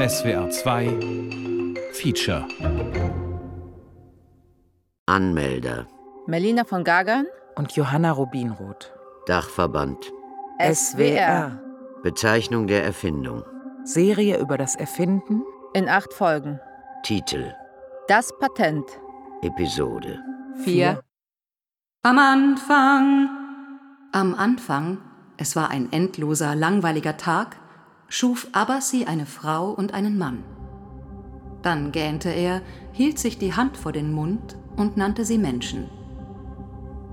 SWR 2 Feature. Anmelder. Melina von Gagern. Und Johanna Rubinroth. Dachverband. SWR Bezeichnung der Erfindung. Serie über das Erfinden. In acht Folgen. Titel. Das Patent. Episode. Vier. Am Anfang. Am Anfang, es war ein endloser, langweiliger Tag, schuf Abbasi eine Frau und einen Mann. Dann gähnte er, hielt sich die Hand vor den Mund und nannte sie Menschen.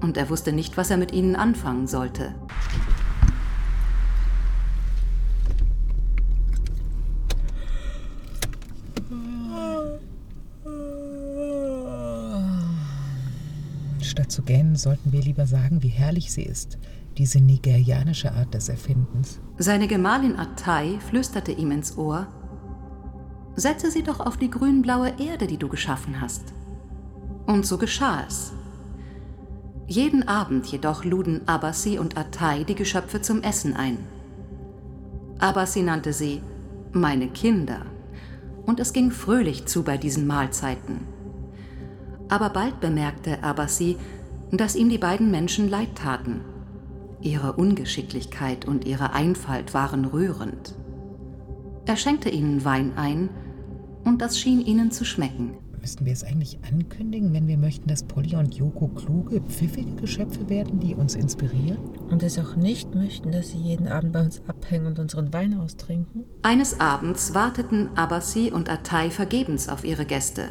Und er wusste nicht, was er mit ihnen anfangen sollte. Statt zu gähnen, sollten wir lieber sagen, wie herrlich sie ist, diese nigerianische Art des Erfindens. Seine Gemahlin Attai flüsterte ihm ins Ohr: Setze sie doch auf die grünblaue Erde, die du geschaffen hast. Und so geschah es. Jeden Abend jedoch luden Abassi und Attai die Geschöpfe zum Essen ein. Abassi nannte sie meine Kinder, und es ging fröhlich zu bei diesen Mahlzeiten. Aber bald bemerkte Abassi, dass ihm die beiden Menschen leid taten. Ihre Ungeschicklichkeit und ihre Einfalt waren rührend. Er schenkte ihnen Wein ein, und das schien ihnen zu schmecken. Müssten wir es eigentlich ankündigen, wenn wir möchten, dass Polly und Yoko kluge, pfiffige Geschöpfe werden, die uns inspirieren? Und es auch nicht möchten, dass sie jeden Abend bei uns abhängen und unseren Wein austrinken? Eines Abends warteten Abassi und Attai vergebens auf ihre Gäste.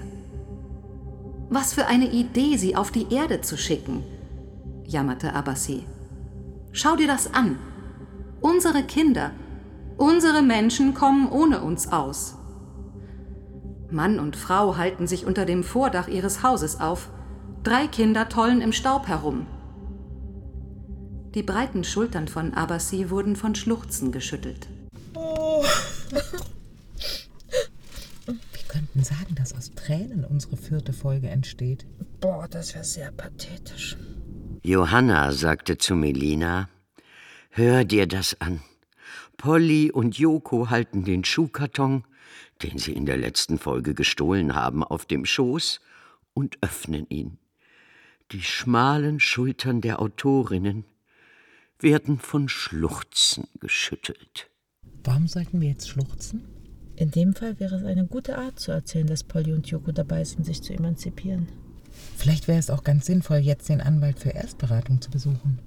Was für eine Idee, sie auf die Erde zu schicken, jammerte Abassi. Schau dir das an. Unsere Kinder, unsere Menschen kommen ohne uns aus. Mann und Frau halten sich unter dem Vordach ihres Hauses auf. Drei Kinder tollen im Staub herum. Die breiten Schultern von Abassi wurden von Schluchzen geschüttelt. Wir könnten sagen, dass aus Tränen unsere vierte Folge entsteht. Boah, das wäre sehr pathetisch. Johanna sagte zu Melina Hör dir das an. Polly und Joko halten den Schuhkarton, den sie in der letzten Folge gestohlen haben, auf dem Schoß und öffnen ihn. Die schmalen Schultern der Autorinnen werden von Schluchzen geschüttelt. Warum sollten wir jetzt schluchzen? In dem Fall wäre es eine gute Art zu erzählen, dass Polly und Yoko dabei sind, sich zu emanzipieren. Vielleicht wäre es auch ganz sinnvoll, jetzt den Anwalt für Erstberatung zu besuchen.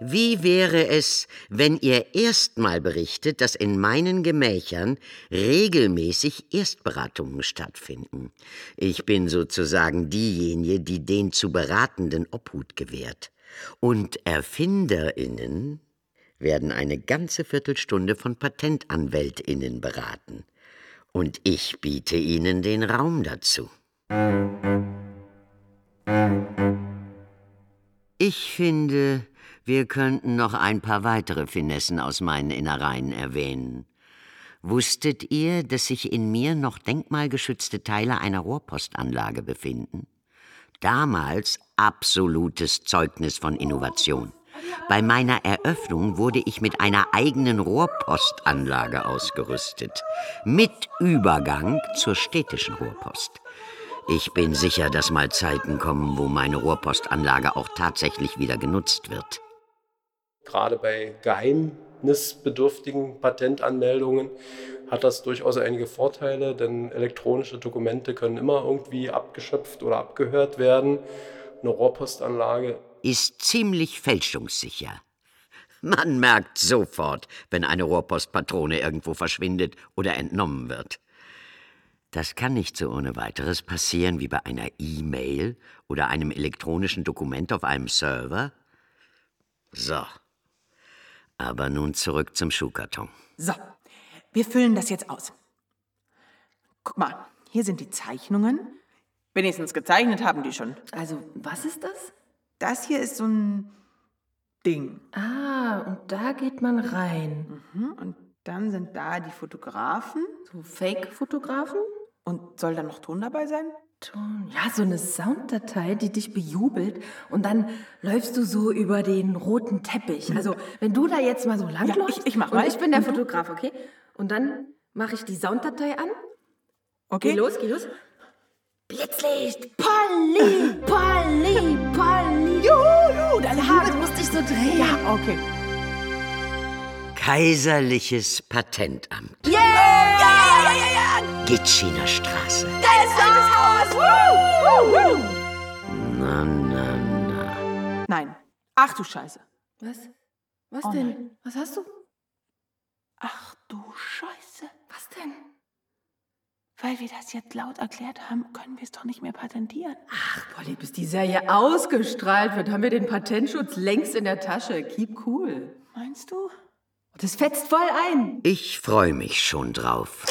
Wie wäre es, wenn ihr erstmal berichtet, dass in meinen Gemächern regelmäßig Erstberatungen stattfinden? Ich bin sozusagen diejenige, die den zu Beratenden Obhut gewährt. Und ErfinderInnen werden eine ganze Viertelstunde von PatentanwältInnen beraten. Und ich biete ihnen den Raum dazu. Ich finde, wir könnten noch ein paar weitere Finessen aus meinen Innereien erwähnen. Wusstet ihr, dass sich in mir noch denkmalgeschützte Teile einer Rohrpostanlage befinden? Damals absolutes Zeugnis von Innovation. Bei meiner Eröffnung wurde ich mit einer eigenen Rohrpostanlage ausgerüstet, mit Übergang zur städtischen Rohrpost. Ich bin sicher, dass mal Zeiten kommen, wo meine Rohrpostanlage auch tatsächlich wieder genutzt wird. Gerade bei geheimnisbedürftigen Patentanmeldungen hat das durchaus einige Vorteile, denn elektronische Dokumente können immer irgendwie abgeschöpft oder abgehört werden. Eine Rohrpostanlage ist ziemlich fälschungssicher. Man merkt sofort, wenn eine Rohrpostpatrone irgendwo verschwindet oder entnommen wird. Das kann nicht so ohne weiteres passieren wie bei einer E-Mail oder einem elektronischen Dokument auf einem Server. So. Aber nun zurück zum Schuhkarton. So, wir füllen das jetzt aus. Guck mal, hier sind die Zeichnungen. Wenigstens gezeichnet haben die schon. Also, was ist das? Das hier ist so ein Ding. Ah, und da geht man rein. Mhm, und dann sind da die Fotografen. So Fake-Fotografen? Und soll da noch Ton dabei sein? Ton. Ja, so eine Sounddatei, die dich bejubelt und dann läufst du so über den roten Teppich. Also, wenn du da jetzt mal so langläufst ich- ich mach mal. ich bin der Mhm. Fotograf, okay? Und dann mache ich die Sounddatei an. Okay. Geh los, geh los. Blitzlicht! Polly! Polly! Polly! Juhu, deine Haare. du musst dich so drehen. Ja, okay. Kaiserliches Patentamt. Yeah! Ja, ja, ja, ja, ja. Gitschiner Straße. Geiles altes Haus. Woo, woo, woo. Na, na, na. Nein. Ach du Scheiße. Was? Was Oh denn? nein. Was hast du? Ach du Scheiße. Was denn? Weil wir das jetzt laut erklärt haben, können wir es doch nicht mehr patentieren. Ach, Polly, bis die Serie ausgestrahlt wird, haben wir den Patentschutz längst in der Tasche. Keep cool. Meinst du? Das fetzt voll ein. Ich freue mich schon drauf.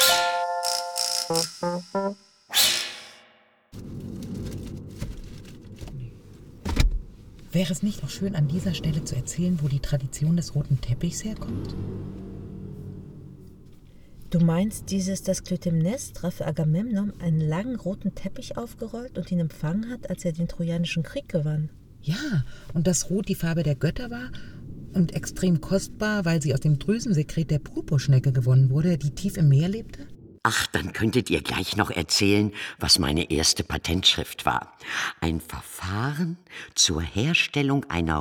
Wäre es nicht auch schön, an dieser Stelle zu erzählen, wo die Tradition des roten Teppichs herkommt? Du meinst dieses, dass Clytemnestra für Agamemnon einen langen roten Teppich aufgerollt und ihn empfangen hat, als er den Trojanischen Krieg gewann? Ja, und dass Rot die Farbe der Götter war und extrem kostbar, weil sie aus dem Drüsensekret der Purpurschnecke gewonnen wurde, die tief im Meer lebte? Ach, dann könntet ihr gleich noch erzählen, was meine erste Patentschrift war. Ein Verfahren zur Herstellung einer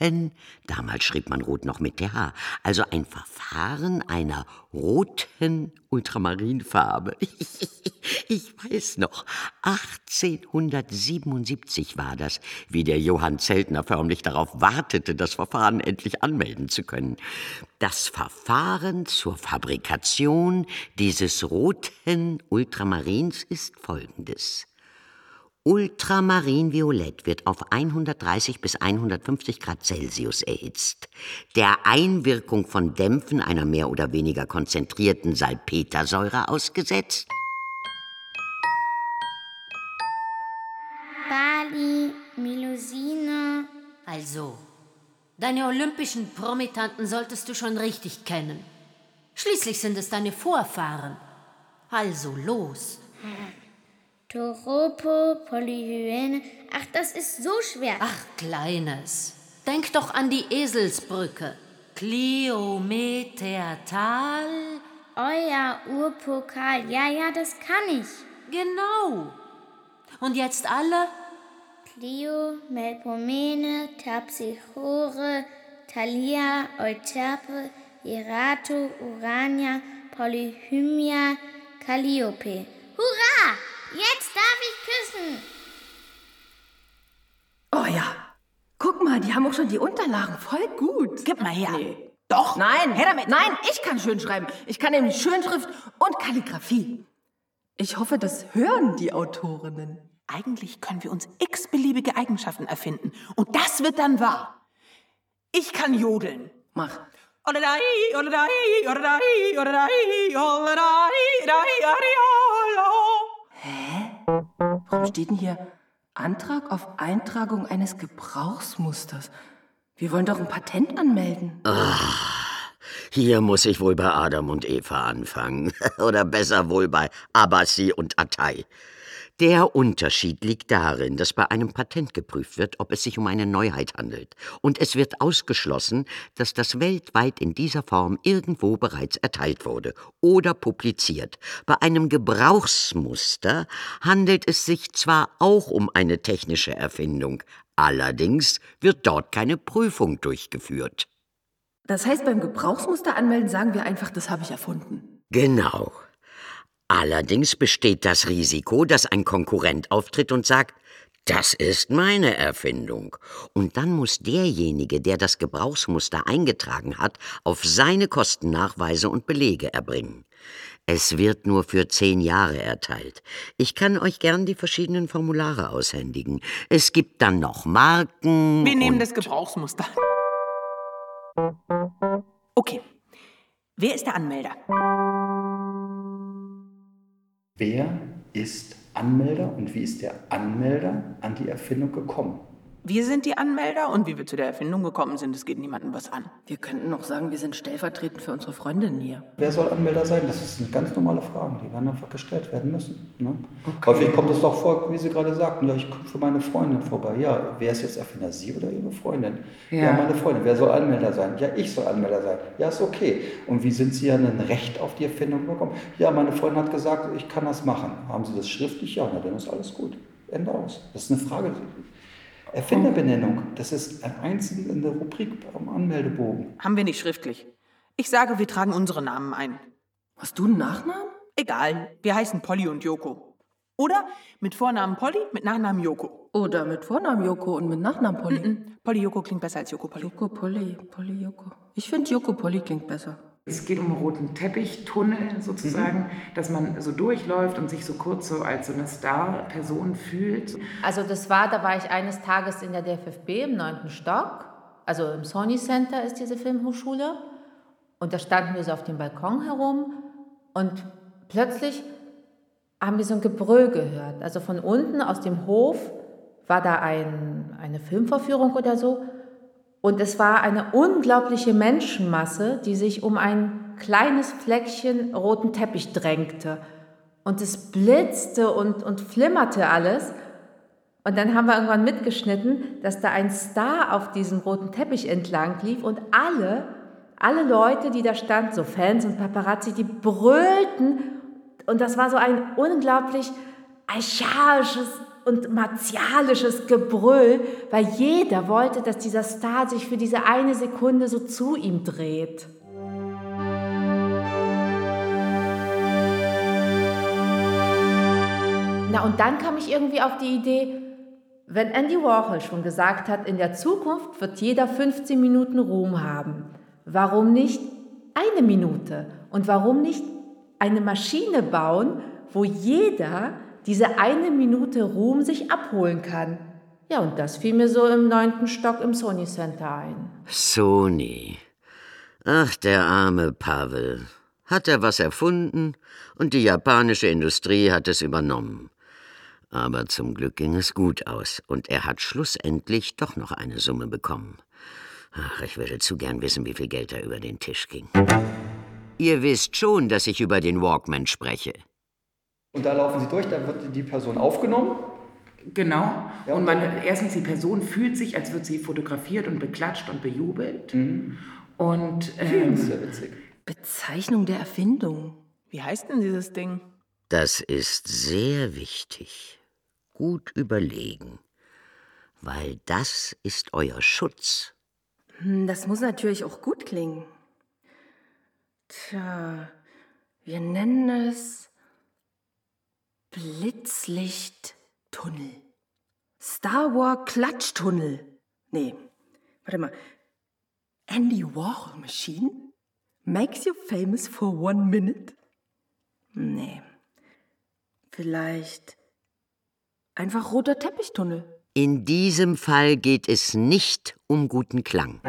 roten, damals schrieb man rot noch mit TH, also ein Verfahren einer roten Ultramarinfarbe. Ich weiß noch, 1877 war das, wie der Johann Zeltner förmlich darauf wartete, das Verfahren endlich anmelden zu können. Das Verfahren zur Fabrikation dieses roten Ultramarins ist folgendes. Ultramarinviolett wird auf 130 bis 150 Grad Celsius erhitzt. Der Einwirkung von Dämpfen einer mehr oder weniger konzentrierten Salpetersäure ausgesetzt. Bali, Melusine. Also, deine olympischen Promitanten solltest du schon richtig kennen. Schließlich sind es deine Vorfahren. Also los. Toropo, Polyhyäne. Ach, das ist so schwer. Ach, Kleines. Denk doch an die Eselsbrücke. Kliometertal. Euer Urpokal. Ja, ja, das kann ich. Genau. Und jetzt alle? Clio, Melpomene, Terpsichore, Thalia, Euterpe, Erato, Urania, Polyhymia, Calliope. Jetzt darf ich küssen! Oh ja. Guck mal, die haben auch schon die Unterlagen. Voll gut. Gib mal her. Doch. Nein, Her damit. nein, ich kann schön schreiben. Ich kann nämlich Schönschrift und Kalligraphie. Ich hoffe, das hören die Autorinnen. Eigentlich können wir uns x-beliebige Eigenschaften erfinden. Und das wird dann wahr. Ich kann jodeln. Mach. Olo. Warum steht denn hier Antrag auf Eintragung eines Gebrauchsmusters? Wir wollen doch ein Patent anmelden. Hier muss ich wohl bei Adam und Eva anfangen. Oder besser wohl bei Abassi und Attai. Der Unterschied liegt darin, dass bei einem Patent geprüft wird, ob es sich um eine Neuheit handelt. Und es wird ausgeschlossen, dass das weltweit in dieser Form irgendwo bereits erteilt wurde oder publiziert. Bei einem Gebrauchsmuster handelt es sich zwar auch um eine technische Erfindung, allerdings wird dort keine Prüfung durchgeführt. Das heißt, beim Gebrauchsmuster anmelden sagen wir einfach, das habe ich erfunden. Genau. Allerdings besteht das Risiko, dass ein Konkurrent auftritt und sagt, das ist meine Erfindung. Und dann muss derjenige, der das Gebrauchsmuster eingetragen hat, auf seine Kosten Nachweise und Belege erbringen. Es wird nur für zehn Jahre erteilt. Ich kann euch gern die verschiedenen Formulare aushändigen. Es gibt dann noch Marken. Wir nehmen das Gebrauchsmuster. Okay. Wer ist der Anmelder? Wer ist Anmelder und wie ist der Anmelder an die Erfindung gekommen? Wir sind die Anmelder und wie wir zu der Erfindung gekommen sind, das geht niemandem was an. Wir könnten noch sagen, wir sind stellvertretend für unsere Freundin hier. Wer soll Anmelder sein? Das sind ganz normale Fragen, die werden einfach gestellt werden müssen. Ne? Häufig kommt es doch vor, wie Sie gerade sagten, ja, ich komme für meine Freundin vorbei. Ja, wer ist jetzt Erfinder, Sie oder Ihre Freundin? Ja. Ja. meine Freundin. Wer soll Anmelder sein? Ja, ich soll Anmelder sein. Ja, ist okay. Und wie sind Sie an ein Recht auf die Erfindung gekommen? Ja, meine Freundin hat gesagt, ich kann das machen. Haben Sie das schriftlich? Ja, na, dann ist alles gut. Ende aus. Das ist eine Frage. Erfinderbenennung, das ist ein einzeln in der Rubrik am Anmeldebogen. Haben wir nicht schriftlich. Ich sage, wir tragen unsere Namen ein. Hast du einen Nachnamen? Egal, wir heißen Polly und Joko. Oder mit Vornamen Polly, mit Nachnamen Joko. Oder mit Vornamen Joko und mit Nachnamen Polly. Mm-mm. Polly Joko klingt besser als Joko Polly. Joko Polly, Polly Joko. Ich finde Joko Polly klingt besser. Es geht um einen roten Teppichtunnel sozusagen, dass man so durchläuft und sich so kurz so als so eine Star-Person fühlt. Also das war, da war ich eines Tages in der DFFB im neunten Stock, also im Sony Center ist diese Filmhochschule. Und da standen wir so auf dem Balkon herum und plötzlich haben wir so ein Gebrüll gehört. Also von unten aus dem Hof war da ein, eine Filmvorführung oder so. Und es war eine unglaubliche Menschenmasse, die sich um ein kleines Fleckchen roten Teppich drängte. Und es blitzte und, und flimmerte alles. Und dann haben wir irgendwann mitgeschnitten, dass da ein Star auf diesem roten Teppich entlang lief und alle, alle Leute, die da standen, so Fans und Paparazzi, die brüllten. Und das war so ein unglaublich archaisches und martialisches Gebrüll, weil jeder wollte, dass dieser Star sich für diese eine Sekunde so zu ihm dreht. Na, und dann kam ich irgendwie auf die Idee, wenn Andy Warhol schon gesagt hat, in der Zukunft wird jeder 15 Minuten Ruhm haben, warum nicht eine Minute? Und warum nicht eine Maschine bauen, wo jeder diese eine Minute Ruhm sich abholen kann? Ja, und das fiel mir so im neunten Stock im Sony Center ein. Sony. Ach, der arme Pavel. Hat er was erfunden und die japanische Industrie hat es übernommen. Aber zum Glück ging es gut aus und er hat schlussendlich doch noch eine Summe bekommen. Ach, ich würde zu gern wissen, wie viel Geld da über den Tisch ging. Ihr wisst schon, dass ich über den Walkman spreche. Und da laufen Sie durch, dann wird die Person aufgenommen. Genau. und man, erstens, die Person fühlt sich, als wird sie fotografiert und beklatscht und bejubelt. Und ähm, Das ist ja witzig. Bezeichnung der Erfindung. Wie heißt denn dieses Ding? Das ist sehr wichtig. Gut überlegen. Weil das ist euer Schutz. Hm, Das muss natürlich auch gut klingen. Tja, wir nennen es Blitzlichttunnel. Star Wars Klatschtunnel. Nee, warte mal. Andy Warhol Machine makes you famous for one minute? Nee. Vielleicht einfach roter Teppichtunnel. In diesem Fall geht es nicht um guten Klang.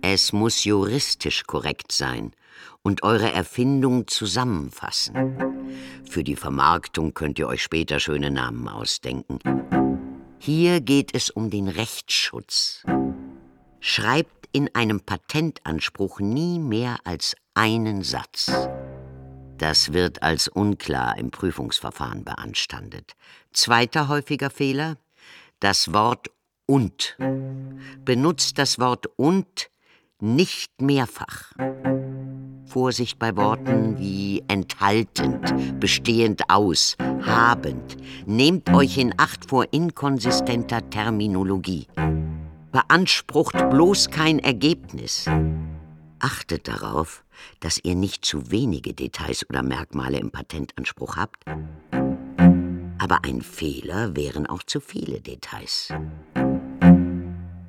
Es muss juristisch korrekt sein und eure Erfindung zusammenfassen. Für die Vermarktung könnt ihr euch später schöne Namen ausdenken. Hier geht es um den Rechtsschutz. Schreibt in einem Patentanspruch nie mehr als einen Satz. Das wird als unklar im Prüfungsverfahren beanstandet. Zweiter häufiger Fehler, das Wort und. Benutzt das Wort und nicht mehrfach. Vorsicht bei Worten wie enthaltend, bestehend aus, habend. Nehmt euch in Acht vor inkonsistenter Terminologie. Beansprucht bloß kein Ergebnis. Achtet darauf, dass ihr nicht zu wenige Details oder Merkmale im Patentanspruch habt. Aber ein Fehler wären auch zu viele Details.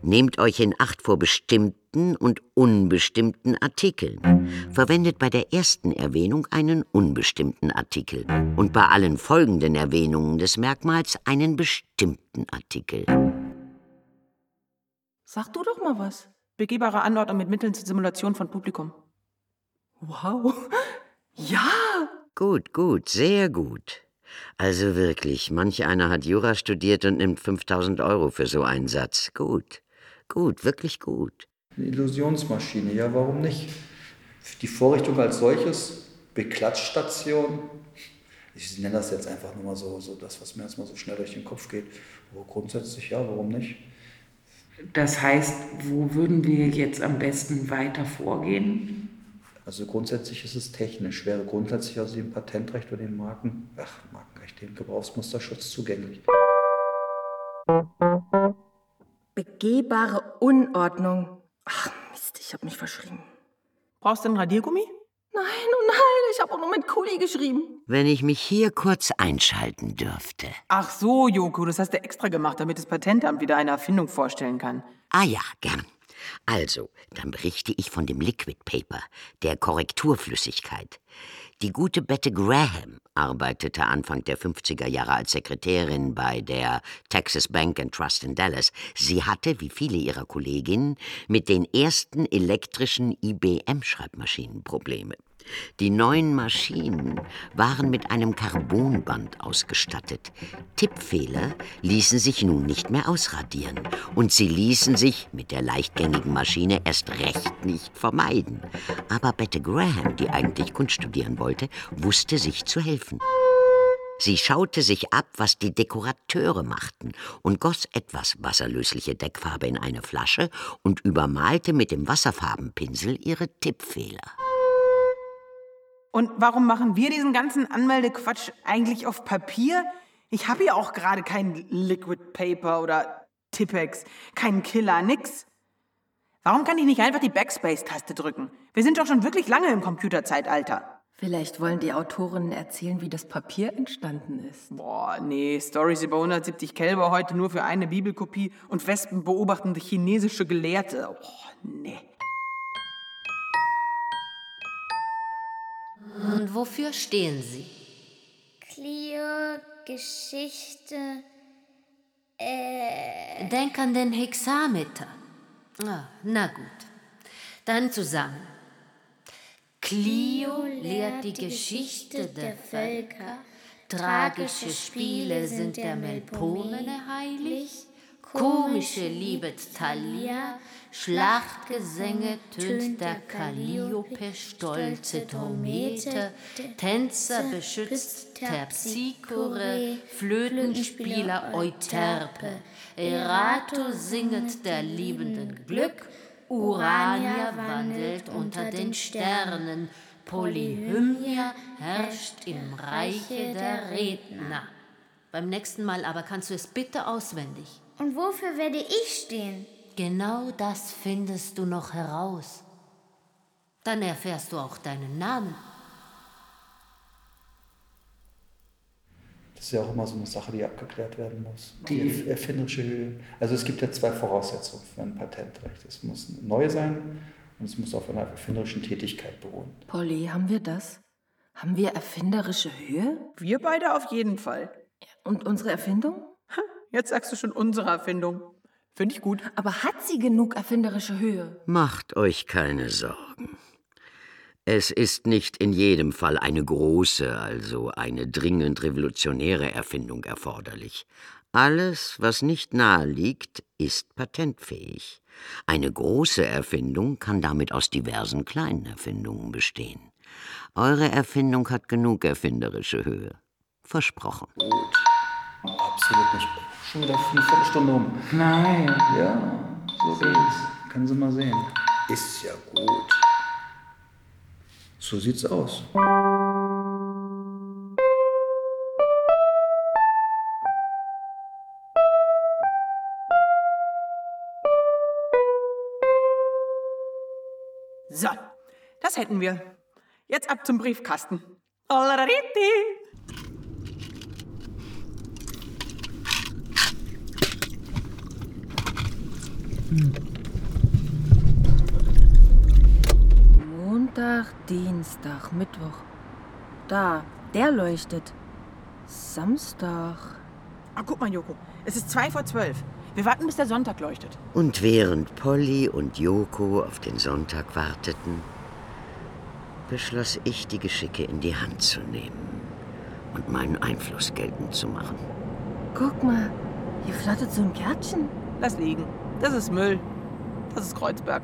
Nehmt euch in Acht vor bestimmten und unbestimmten Artikeln. Verwendet bei der ersten Erwähnung einen unbestimmten Artikel und bei allen folgenden Erwähnungen des Merkmals einen bestimmten Artikel. Sag du doch mal was. Begehbare Anordnung mit Mitteln zur Simulation von Publikum. Wow. Ja! Gut, gut, sehr gut. Also wirklich, manch einer hat Jura studiert und nimmt 5000 Euro für so einen Satz. Gut, gut, wirklich gut. Eine Illusionsmaschine, ja, warum nicht? Die Vorrichtung als solches, Beklatschstation, ich nenne das jetzt einfach nur mal so, so das, was mir jetzt mal so schnell durch den Kopf geht. Aber grundsätzlich ja, warum nicht? Das heißt, wo würden wir jetzt am besten weiter vorgehen? Also grundsätzlich ist es technisch, wäre grundsätzlich aus dem Patentrecht oder dem Marken, ach, Markenrecht, dem Gebrauchsmusterschutz zugänglich. Begehbare Unordnung. Ach Mist, ich habe mich verschrieben. Brauchst du einen Radiergummi? Nein, oh nein, ich habe auch nur mit Kuli geschrieben. Wenn ich mich hier kurz einschalten dürfte. Ach so, Joko, das hast du extra gemacht, damit das Patentamt wieder eine Erfindung vorstellen kann. Ah ja, gern. Also, dann berichte ich von dem Liquid Paper, der Korrekturflüssigkeit. Die gute Bette Graham arbeitete Anfang der 50er Jahre als Sekretärin bei der Texas Bank and Trust in Dallas. Sie hatte, wie viele ihrer Kolleginnen, mit den ersten elektrischen IBM-Schreibmaschinen Probleme. Die neuen Maschinen waren mit einem Carbonband ausgestattet. Tippfehler ließen sich nun nicht mehr ausradieren. Und sie ließen sich mit der leichtgängigen Maschine erst recht nicht vermeiden. Aber Bette Graham, die eigentlich Kunst studieren wollte, wusste sich zu helfen. Sie schaute sich ab, was die Dekorateure machten und goss etwas wasserlösliche Deckfarbe in eine Flasche und übermalte mit dem Wasserfarbenpinsel ihre Tippfehler. Und warum machen wir diesen ganzen Anmeldequatsch eigentlich auf Papier? Ich habe hier auch gerade kein Liquid Paper oder Tippex, keinen Killer, nix. Warum kann ich nicht einfach die Backspace-Taste drücken? Wir sind doch schon wirklich lange im Computerzeitalter. Vielleicht wollen die Autorinnen erzählen, wie das Papier entstanden ist. Boah, nee, Stories über 170 Kälber heute nur für eine Bibelkopie und Wespen beobachtende chinesische Gelehrte. Oh, nee. Und wofür stehen Sie? Clio, Geschichte, äh. Denk an den Hexameter. Ah, na gut. Dann zusammen. Clio lehrt die Geschichte der Völker. Tragische Spiele sind der Melpomene heilig. Komische liebet Thalia. Schlachtgesänge tönt der Calliope, stolze Trompete, Tänzer beschützt Terpsichore, Flötenspieler Euterpe, Erato singet der Liebenden Glück, Urania wandelt unter den Sternen, Polyhymnia herrscht im Reiche der Redner. Beim nächsten Mal aber kannst du es bitte auswendig. Und wofür werde ich stehen? Genau das findest du noch heraus. Dann erfährst du auch deinen Namen. Das ist ja auch immer so eine Sache, die abgeklärt werden muss. Die erfinderische Höhe. Also es gibt ja zwei Voraussetzungen für ein Patentrecht. Es muss neu sein und es muss auf einer erfinderischen Tätigkeit beruhen. Polly, haben wir das? Haben wir erfinderische Höhe? Wir beide auf jeden Fall. Und unsere Erfindung? Jetzt sagst du schon unsere Erfindung. Finde ich gut. Aber hat sie genug erfinderische Höhe? Macht euch keine Sorgen. Es ist nicht in jedem Fall eine große, also eine dringend revolutionäre Erfindung erforderlich. Alles, was nicht nahe liegt, ist patentfähig. Eine große Erfindung kann damit aus diversen kleinen Erfindungen bestehen. Eure Erfindung hat genug erfinderische Höhe. Versprochen. Absolut nicht. Schon wieder eine Viertelstunde um. Nein. Ja, so geht's. Können Sie mal sehen. Ist ja gut. So sieht's aus. So, das hätten wir. Jetzt ab zum Briefkasten. Allariti. Montag, Dienstag, Mittwoch. Da, der leuchtet. Samstag. Ah, guck mal, Joko. Es ist zwei vor zwölf. Wir warten, bis der Sonntag leuchtet. Und während Polly und Joko auf den Sonntag warteten, beschloss ich, die Geschicke in die Hand zu nehmen und meinen Einfluss geltend zu machen. Guck mal, hier flattert so ein Kärtchen. Lass liegen. Das ist Müll. Das ist Kreuzberg.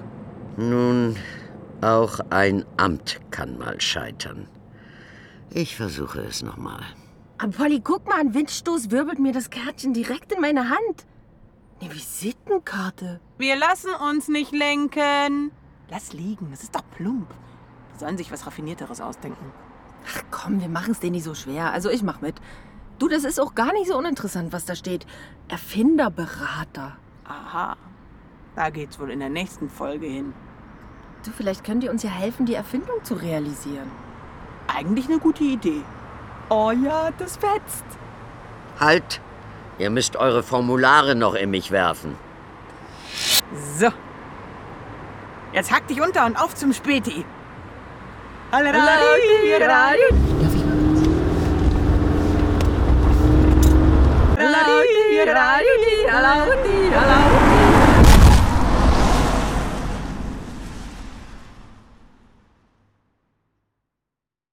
Nun, auch ein Amt kann mal scheitern. Ich versuche es nochmal. Aber Polly, guck mal, ein Windstoß wirbelt mir das Kärtchen direkt in meine Hand. Eine Visitenkarte. Wir lassen uns nicht lenken. Lass liegen, das ist doch plump. Die sollen sich was Raffinierteres ausdenken. Ach komm, wir machen es denen nicht so schwer. Also ich mach mit. Du, das ist auch gar nicht so uninteressant, was da steht. Erfinderberater. Aha, da geht's wohl in der nächsten Folge hin. Du, vielleicht könnt ihr uns ja helfen, die Erfindung zu realisieren. Eigentlich eine gute Idee. Oh ja, das fetzt. Halt! Ihr müsst eure Formulare noch in mich werfen. So. Jetzt hack dich unter und auf zum Späti. Darf ich mal di,